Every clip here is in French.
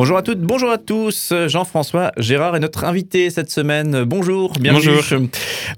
Bonjour à toutes, bonjour à tous. Jean-François Gérard est notre invité cette semaine. Bonjour, bienvenue. Bonjour.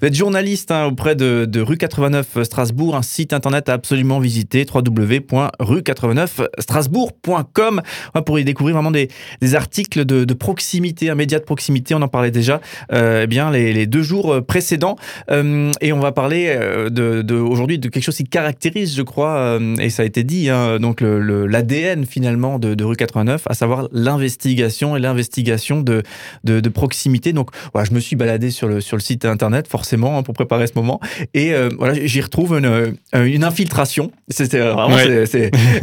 Vous êtes journaliste hein, auprès de, de, rue 89 Strasbourg, un site internet à absolument visiter www.rue89strasbourg.com pour y découvrir vraiment des, des articles de, de, proximité, un média de proximité. On en parlait déjà euh, eh bien les, les, deux jours précédents euh, et on va parler euh, de, de aujourd'hui de quelque chose qui caractérise, je crois, euh, et ça a été dit, hein, donc l'ADN le, finalement de, de rue 89, à savoir l'investigation et l'investigation de, de, de, proximité. Donc voilà, je me suis baladé sur le, sur le site internet forcément hein, pour préparer ce moment et euh, voilà, j'y retrouve une, euh, une infiltration. C'était vraiment, ouais.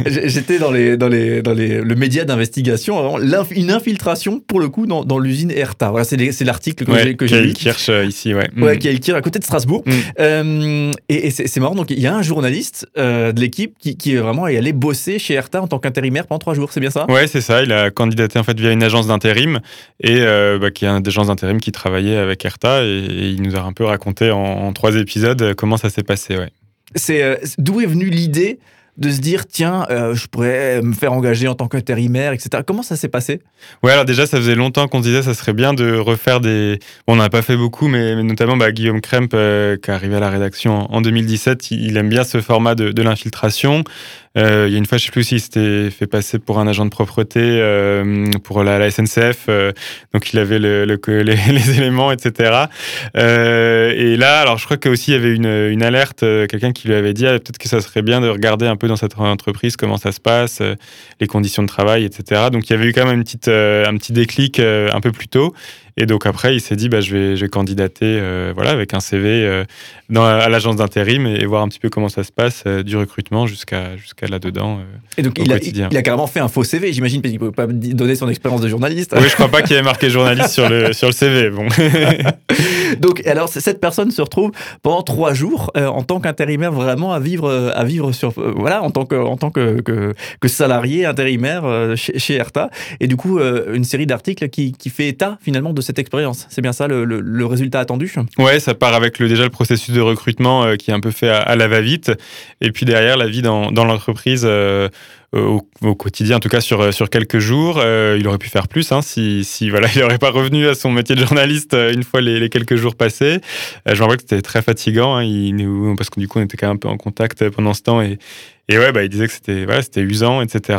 j'étais dans les dans les dans les le média d'investigation, une infiltration pour le coup dans, dans l'usine Erta. Voilà, c'est l'article que ouais, j'ai lu. Kirch euh, ici, ouais. Ouais, qui est à côté de Strasbourg. Mm. Euh, et, et c'est marrant. Donc il y a un journaliste euh, de l'équipe qui, qui vraiment est allé bosser chez Erta en tant qu'intérimaire pendant trois jours. C'est bien ça? Ouais, c'est ça. Il a candidaté en fait via une agence d'intérim et euh, bah, qui est une agence d'intérim qui travaillait avec Erta et, et, il nous a un peu raconté en, en trois épisodes comment ça s'est passé. Ouais. C'est euh, d'où est venue l'idée de se dire tiens euh, je pourrais me faire engager en tant qu'intérimaire etc comment ça s'est passé? Ouais alors déjà ça faisait longtemps qu'on se disait ça serait bien de refaire des bon, on n'en a pas fait beaucoup mais, mais notamment bah, Guillaume Kremp euh, qui est arrivé à la rédaction en, en 2017 il, il, aime bien ce format de, de l'infiltration euh, il y a une fois, je sais plus si c'était fait passer pour un agent de propreté euh, pour la, SNCF, euh, donc il avait le, le, les, éléments, etc. Et là, alors je crois qu'aussi il y avait une, une alerte, quelqu'un qui lui avait dit ah, peut-être que ça serait bien de regarder un peu dans cette entreprise comment ça se passe, les conditions de travail, etc. Donc il y avait eu quand même une petite, un petit déclic un peu plus tôt. Et donc après, il s'est dit, bah, je, vais, je vais candidater euh, voilà, avec un CV euh, dans, à l'agence d'intérim et, et, voir un petit peu comment ça se passe euh, du recrutement jusqu'à jusqu'à là-dedans. et donc, il a, il, il a, carrément fait un faux CV, j'imagine, parce qu'il ne peut pas donner son expérience de journaliste. Oui, je ne crois pas qu'il ait marqué journaliste sur, le, sur le CV. Bon. donc, alors, cette personne se retrouve pendant trois jours en tant qu'intérimaire vraiment à vivre, à vivre sur, voilà, en tant que, en tant que, que, que salarié intérimaire chez, chez Erta. Et du coup, une série d'articles qui, qui fait état finalement de cette expérience. C'est bien ça le, résultat attendu Ouais, ça part avec déjà le processus de recrutement euh, qui est un peu fait à, à la va-vite. Et puis derrière, la vie dans, l'entreprise. Euh, au, au, quotidien, en tout cas sur, quelques jours. Euh, il aurait pu faire plus hein, si, voilà, il n'aurait pas revenu à son métier de journaliste euh, une fois les, quelques jours passés. Euh, je me rappelle que c'était très fatigant, hein, il, parce que du coup on était quand même un peu en contact pendant ce temps et, et ouais, bah, il disait que c'était usant, etc.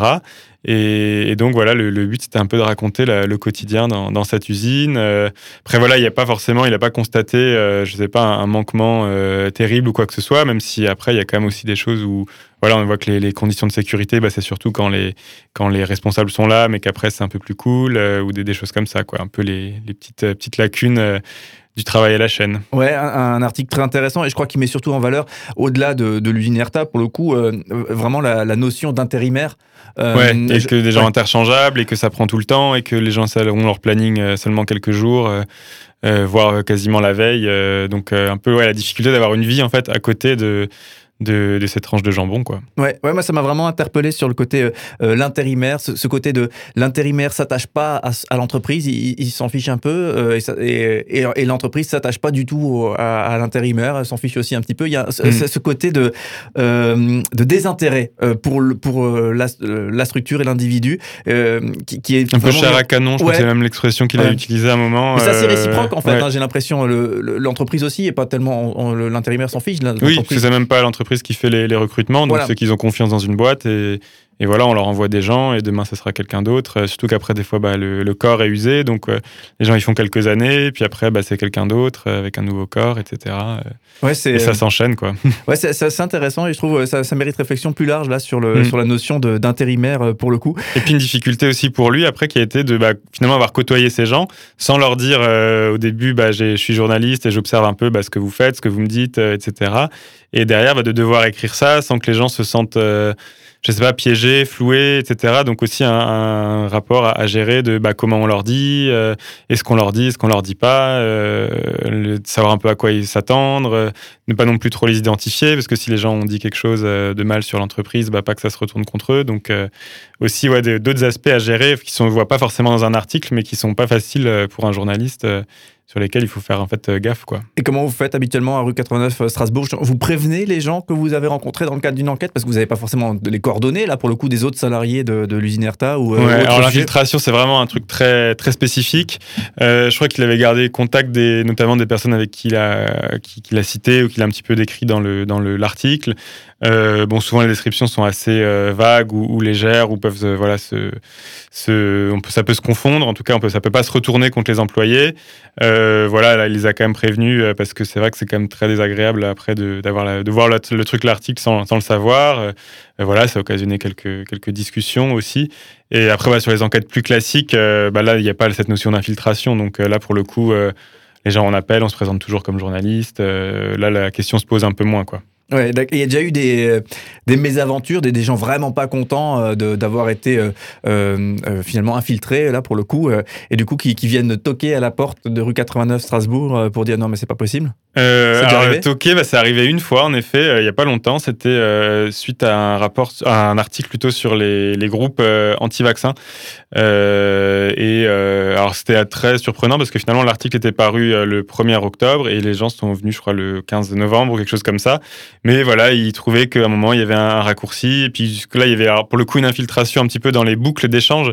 Et, donc voilà, le, but c'était un peu de raconter le quotidien dans, cette usine. Euh, après voilà, il n'y a pas forcément, il n'a pas constaté, euh, je sais pas, un, manquement euh, terrible ou quoi que ce soit, même si après il y a quand même aussi des choses où voilà, on voit que les, conditions de sécurité, bah, c'est surtout quand les, responsables sont là, mais qu'après c'est un peu plus cool, euh, ou des, choses comme ça, quoi. Un peu les, petites, lacunes du travail à la chaîne. Ouais, un, un article très intéressant et je crois qu'il met surtout en valeur, au-delà de, de l'usine Erta, pour le coup, euh, vraiment la, la notion d'intérimaire. Euh, ouais, et je, que des gens ouais. interchangeables et que ça prend tout le temps et que les gens ont leur planning seulement quelques jours. Euh, voire quasiment la veille. Euh, donc un peu ouais, la difficulté d'avoir une vie en fait à côté de, de, de, cette tranche de jambon. Quoi. Ouais, ouais moi ça m'a vraiment interpellé sur le côté euh, euh l'intérimaire, ce, ce, côté de l'intérimaire s'attache pas à, à l'entreprise, il, il s'en fiche un peu euh, et, et, et l'entreprise s'attache pas du tout à, à l'intérimaire, s'en fiche aussi un petit peu. Il y a mm. ce, ce, côté de, euh, de désintérêt pour, pour la, la, structure et l'individu qui, qui, est un peu cher à canon, je ouais. c'est même l'expression qu'il ouais. a utilisée à un moment. Mais ça c'est réciproque en fait, hein, j'ai l'impression l'entreprise aussi et pas tellement l'intérimaire s'en fiche. Oui, c'est même pas l'entreprise qui fait les, les recrutements, donc voilà. c'est qu'ils ont confiance dans une boîte et, et voilà, on leur envoie des gens et demain, ça sera quelqu'un d'autre. Euh, surtout qu'après, des fois, bah, le, le, corps est usé. Donc, euh, les gens, ils font quelques années. Puis après, bah, c'est quelqu'un d'autre euh, avec un nouveau corps, etc. Ouais, et ça s'enchaîne, quoi. Ouais, c'est intéressant. Et je trouve ça, ça mérite réflexion plus large là sur, le, mm. sur la notion d'intérimaire pour le coup. Et puis, une difficulté aussi pour lui, après, qui a été de bah, finalement avoir côtoyé ces gens sans leur dire euh, au début, bah, je suis journaliste et j'observe un peu bah, ce que vous faites, ce que vous me dites, etc. Et derrière, de devoir écrire ça sans que les gens se sentent je sais pas, piégé, floué, etc. Donc aussi un, un rapport à, gérer de bah, comment on leur dit, euh, est-ce qu'on leur dit, est-ce qu'on leur dit pas, euh, le, savoir un peu à quoi ils s'attendre, euh, ne pas non plus trop les identifier, parce que si les gens ont dit quelque chose euh, de mal sur l'entreprise, bah, pas que ça se retourne contre eux. Donc euh, aussi ouais, d'autres aspects à gérer qui ne se voient pas forcément dans un article, mais qui sont pas faciles pour un journaliste sur lesquels il faut faire en fait gaffe. Quoi. Et comment vous faites habituellement à rue 89 Strasbourg? Vous prévenez les gens que vous avez rencontrés dans le cadre d'une enquête? Parce que vous n'avez pas forcément les coordonnées là pour le coup des autres salariés de, l'usine Erta ou alors l'infiltration c'est vraiment un truc très très spécifique. je crois qu'il avait gardé contact des notamment des personnes avec qui il a qui, a cité ou qu'il a un petit peu décrit dans le dans l'article. Euh, bon, souvent les descriptions sont assez euh, vagues ou, légères ou peuvent euh, voilà se, se on ça peut se confondre. En tout cas, on peut, ça peut pas se retourner contre les employés. voilà, là, il les a quand même prévenus parce que c'est vrai que c'est quand même très désagréable après de, d'avoir de voir le, truc l'article sans, sans, le savoir. voilà, ça a occasionné quelques quelques discussions aussi. Et après, sur les enquêtes plus classiques, bah, là, il n'y a pas cette notion d'infiltration. Donc là, pour le coup les gens en appellent, on se présente toujours comme journaliste. là, la question se pose un peu moins, quoi. Ouais, il y a déjà eu des, euh, des mésaventures, des, des, gens vraiment pas contents euh, d'avoir été euh, euh, finalement infiltrés, là, pour le coup, et du coup, qui, qui, viennent toquer à la porte de rue 89 Strasbourg pour dire non, mais c'est pas possible alors, toquer, bah, c'est arrivé une fois, en effet, il y a pas longtemps. C'était suite à un rapport, à un article plutôt sur les, les groupes anti-vaccins. et alors, c'était très surprenant parce que finalement, l'article était paru le 1er octobre et les gens sont venus, je crois, le 15 novembre ou quelque chose comme ça. Mais voilà, ils trouvaient qu'à un moment, il y avait un raccourci. Et puis là, il y avait pour le coup une infiltration un petit peu dans les boucles d'échange,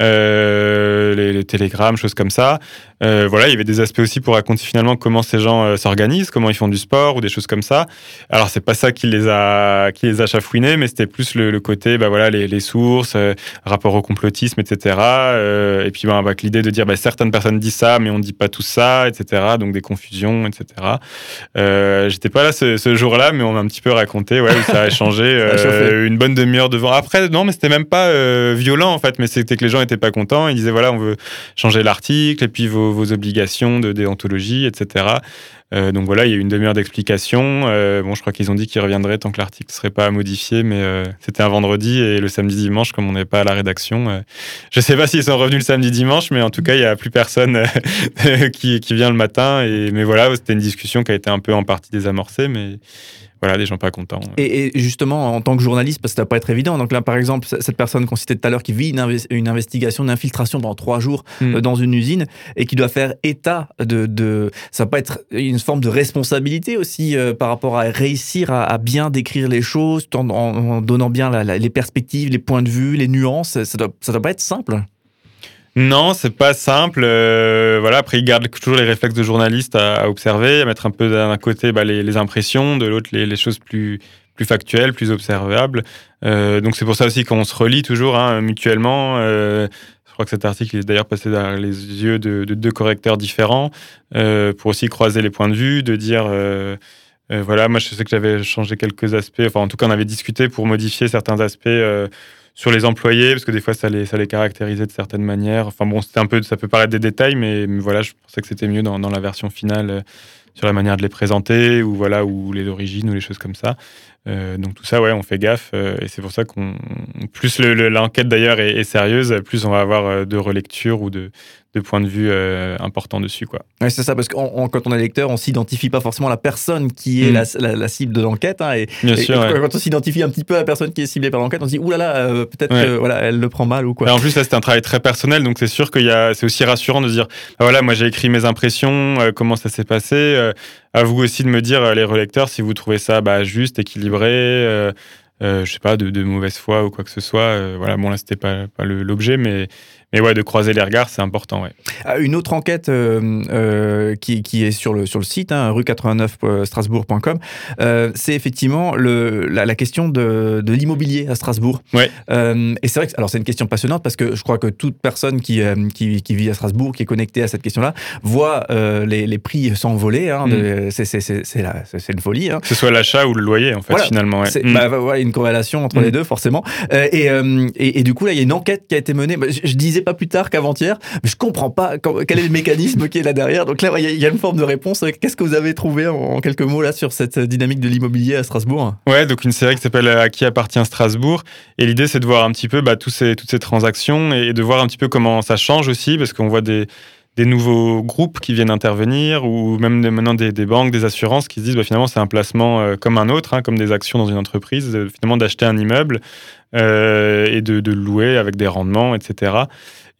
euh, les, télégrammes, choses comme ça. Euh, voilà, il y avait des aspects aussi pour raconter finalement comment ces gens euh, s'organisent, comment ils font du sport ou des choses comme ça. Alors, c'est pas ça qui les a, qui les a chafouinés, mais c'était plus le, côté, bah voilà, les, sources, rapport au complotisme, etc. Et puis, bah, avec l'idée de dire, bah, certaines personnes disent ça, mais on dit pas tout ça, etc. Donc, des confusions, etc. J'étais pas là ce, ce jour-là, mais on m'a un petit peu raconté, ouais, ça a échangé euh, une bonne demi-heure devant. Après, non, mais c'était même pas euh, violent en fait, mais c'était que les gens étaient pas contents. Ils disaient voilà, on veut changer l'article et puis vos, vos obligations de déontologie, etc. Euh, donc voilà, il y a eu une demi-heure d'explication. Euh, bon, je crois qu'ils ont dit qu'ils reviendraient tant que l'article ne serait pas modifié, mais c'était un vendredi et le samedi dimanche, comme on n'est pas à la rédaction. je ne sais pas s'ils sont revenus le samedi dimanche, mais en tout cas, il n'y a plus personne qui, qui, vient le matin. Et, mais voilà, c'était une discussion qui a été un peu en partie désamorcée, mais voilà, des gens pas contents. Et, justement, en tant que journaliste, parce que ça va pas être évident. Donc là, par exemple, cette personne qu'on citait tout à l'heure qui vit une, investigation d'infiltration pendant trois jours hmm. euh, dans une usine et qui doit faire état de, de ça va pas être une forme de responsabilité aussi euh, par rapport à réussir à, bien décrire les choses en, donnant bien les perspectives, les points de vue, les nuances. Ça doit, ça doit pas être simple. Non, c'est pas simple. Euh, voilà, après, il garde toujours les réflexes de journaliste à, observer, à mettre un peu d'un côté bah, les, impressions, de l'autre les, choses plus, plus factuelles, plus observables. Euh, donc c'est pour ça aussi qu'on se relie toujours hein, mutuellement. Euh, je crois que cet article est d'ailleurs passé dans les yeux de, deux correcteurs différents pour aussi croiser les points de vue, de dire voilà, moi je sais que j'avais changé quelques aspects, enfin en tout cas on avait discuté pour modifier certains aspects sur les employés, parce que des fois, ça les, ça les caractérisait de certaines manières. Enfin bon, un peu, ça peut paraître des détails, mais, voilà, je pensais que c'était mieux dans, dans, la version finale euh, sur la manière de les présenter, ou voilà, ou les origines, ou les choses comme ça. Euh, donc tout ça, ouais, on fait gaffe, euh, et c'est pour ça qu'on plus l'enquête d'ailleurs est, est, sérieuse, plus on va avoir de relecture ou de, de points de vue euh, importants dessus. Quoi. c'est ça, parce que quand on est lecteur, on s'identifie pas forcément à la personne qui est mm. la, cible de l'enquête. Hein, et, Bien sûr, quand on s'identifie un petit peu à la personne qui est ciblée par l'enquête, on se dit, oulala, là là, euh, peut-être que voilà, elle le prend mal ou quoi. en plus, là, c'est un travail très personnel, donc c'est sûr que c'est aussi rassurant de dire, bah voilà, moi j'ai écrit mes impressions, euh, comment ça s'est passé. À vous aussi de me dire, les relecteurs, si vous trouvez ça bah, juste, équilibré. je sais pas, de, mauvaise foi ou quoi que ce soit. voilà, bon, là, c'était pas, pas l'objet, mais, mais ouais, de croiser les regards, c'est important. Ouais. Ah, une autre enquête euh, euh, qui, qui, est sur le, sur le site, hein, rue 89 euh, c'est effectivement le, la, la, question de, de l'immobilier à Strasbourg. Ouais. Et c'est vrai que alors c'est une question passionnante parce que je crois que toute personne qui, qui, qui, vit à Strasbourg, qui est connectée à cette question-là, voit les, les, prix s'envoler. Hein, mm. C'est une folie. Hein. Que ce soit l'achat ou le loyer, en fait, finalement. Ouais. Mm. Bah, ouais, une corrélation entre mm. les deux, forcément. Et, et, et, du coup, là, il y a une enquête qui a été menée. Bah, je, je pas plus tard qu'avant-hier, mais je comprends pas quel est le mécanisme qui est là derrière. Donc là, il y, a une forme de réponse. Qu'est-ce que vous avez trouvé en, quelques mots là sur cette dynamique de l'immobilier à Strasbourg Ouais, donc une série qui s'appelle À qui appartient Strasbourg. Et l'idée, c'est de voir un petit peu bah, toutes ces transactions et de voir un petit peu comment ça change aussi, parce qu'on voit des des nouveaux groupes qui viennent intervenir ou même maintenant des, banques, des assurances qui se disent bah, finalement c'est un placement euh, comme un autre, hein, comme des actions dans une entreprise, finalement d'acheter un immeuble euh, et de, de, louer avec des rendements, etc.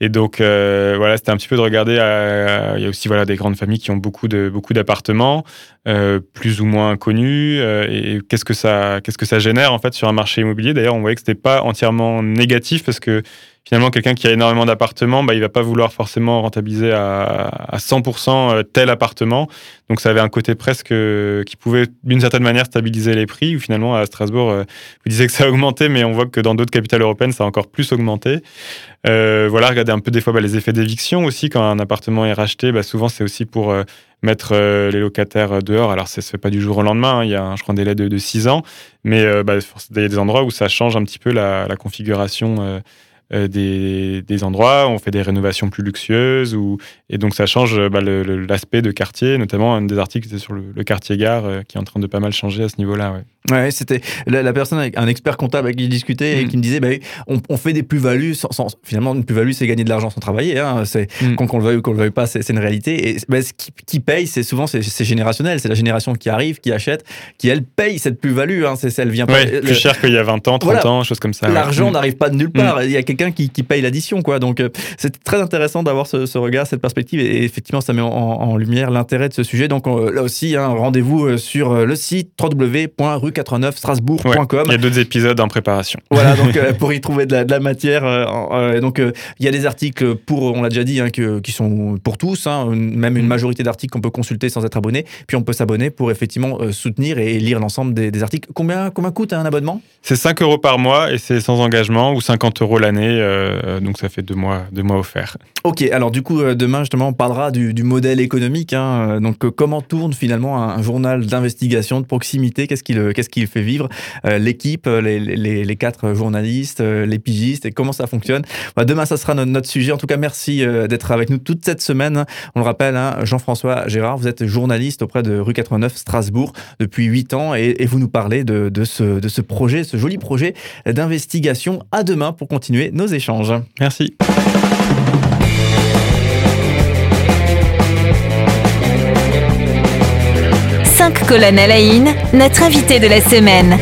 Et donc, euh, voilà, c'était un petit peu de regarder. il y a aussi voilà, des grandes familles qui ont beaucoup, de, beaucoup d'appartements, euh, plus ou moins connus. Euh, et qu'est-ce que, ça, qu'est-ce que ça génère, en fait, sur un marché immobilier? D'ailleurs, on voyait que ce n'était pas entièrement négatif parce que finalement, quelqu'un qui a énormément d'appartements, bah, il va pas vouloir forcément rentabiliser à, à 100% euh, tel appartement. Donc, ça avait un côté presque euh, qui pouvait, d'une certaine manière, stabiliser les prix. Ou finalement, à Strasbourg, euh, vous disiez que ça a augmenté, mais on voit que dans d'autres capitales européennes, ça a encore plus augmenté. Voilà, regardez un peu des fois bah, les effets d'éviction aussi. Quand un appartement est racheté, bah, souvent, c'est aussi pour mettre les locataires dehors. Alors, ça se fait pas du jour au lendemain. Hein. Il y a, je crois, un délai de, de 6 ans. Mais bah, il y a des endroits où ça change un petit peu la, configuration des, des, endroits, on fait des rénovations plus luxueuses, ou, et donc ça change bah, l'aspect de quartier, notamment un des articles c'était sur le, quartier gare euh, qui est en train de pas mal changer à ce niveau-là. Ouais. Ouais, c'était la, personne avec un expert comptable avec qui je discutais et mm. qui me disait bah, on, on fait des plus-values sans, finalement une plus-value c'est gagner de l'argent sans travailler hein, c'est mm. qu'on le veuille ou qu'on le veuille pas c'est une réalité et bah, ce qui, qui, paye c'est souvent c'est générationnel c'est la génération qui arrive qui achète qui elle paye cette plus-value hein, c'est elle vient pas plus cher qu'il y a 20 ans 30 ans chose comme ça l'argent mm. n'arrive pas de nulle part il y a quelqu'un qui, qui, paye l'addition quoi donc euh, c'est très intéressant d'avoir ce, ce, regard cette perspective et, effectivement ça met en, lumière l'intérêt de ce sujet donc là aussi hein, rendez-vous euh, sur euh, le site www.rue89 Strasbourg il y a d'autres épisodes en préparation. Voilà, donc euh, pour y trouver de la, matière. Euh, euh, donc il y a des articles pour, on l'a déjà dit, hein, qui sont pour tous, hein, même une mm. majorité d'articles qu'on peut consulter sans être abonné. Puis on peut s'abonner pour effectivement soutenir et lire l'ensemble des, articles. Combien, combien coûte un abonnement? C'est 5 euros par mois et c'est sans engagement ou 50 euros l'année. Donc ça fait deux mois, deux mois offerts. Ok, alors du coup, demain justement, on parlera du, modèle économique. Hein. donc comment tourne finalement un, journal d'investigation, de proximité? Qu'est-ce qu'il qu'est-ce fait vivre? Euh, l'équipe, euh, les, quatre journalistes, euh, les pigistes et comment ça fonctionne? Bah, demain, ça sera notre, sujet. En tout cas, merci d'être avec nous toute cette semaine. On le rappelle, hein, Jean-François Gérard, vous êtes journaliste auprès de rue 89 Strasbourg depuis 8 ans et, vous nous parlez de, ce, de ce projet, ce joli projet d'investigation. À demain pour continuer nos échanges. Merci. Cinq colonnes à la notre invité de la semaine.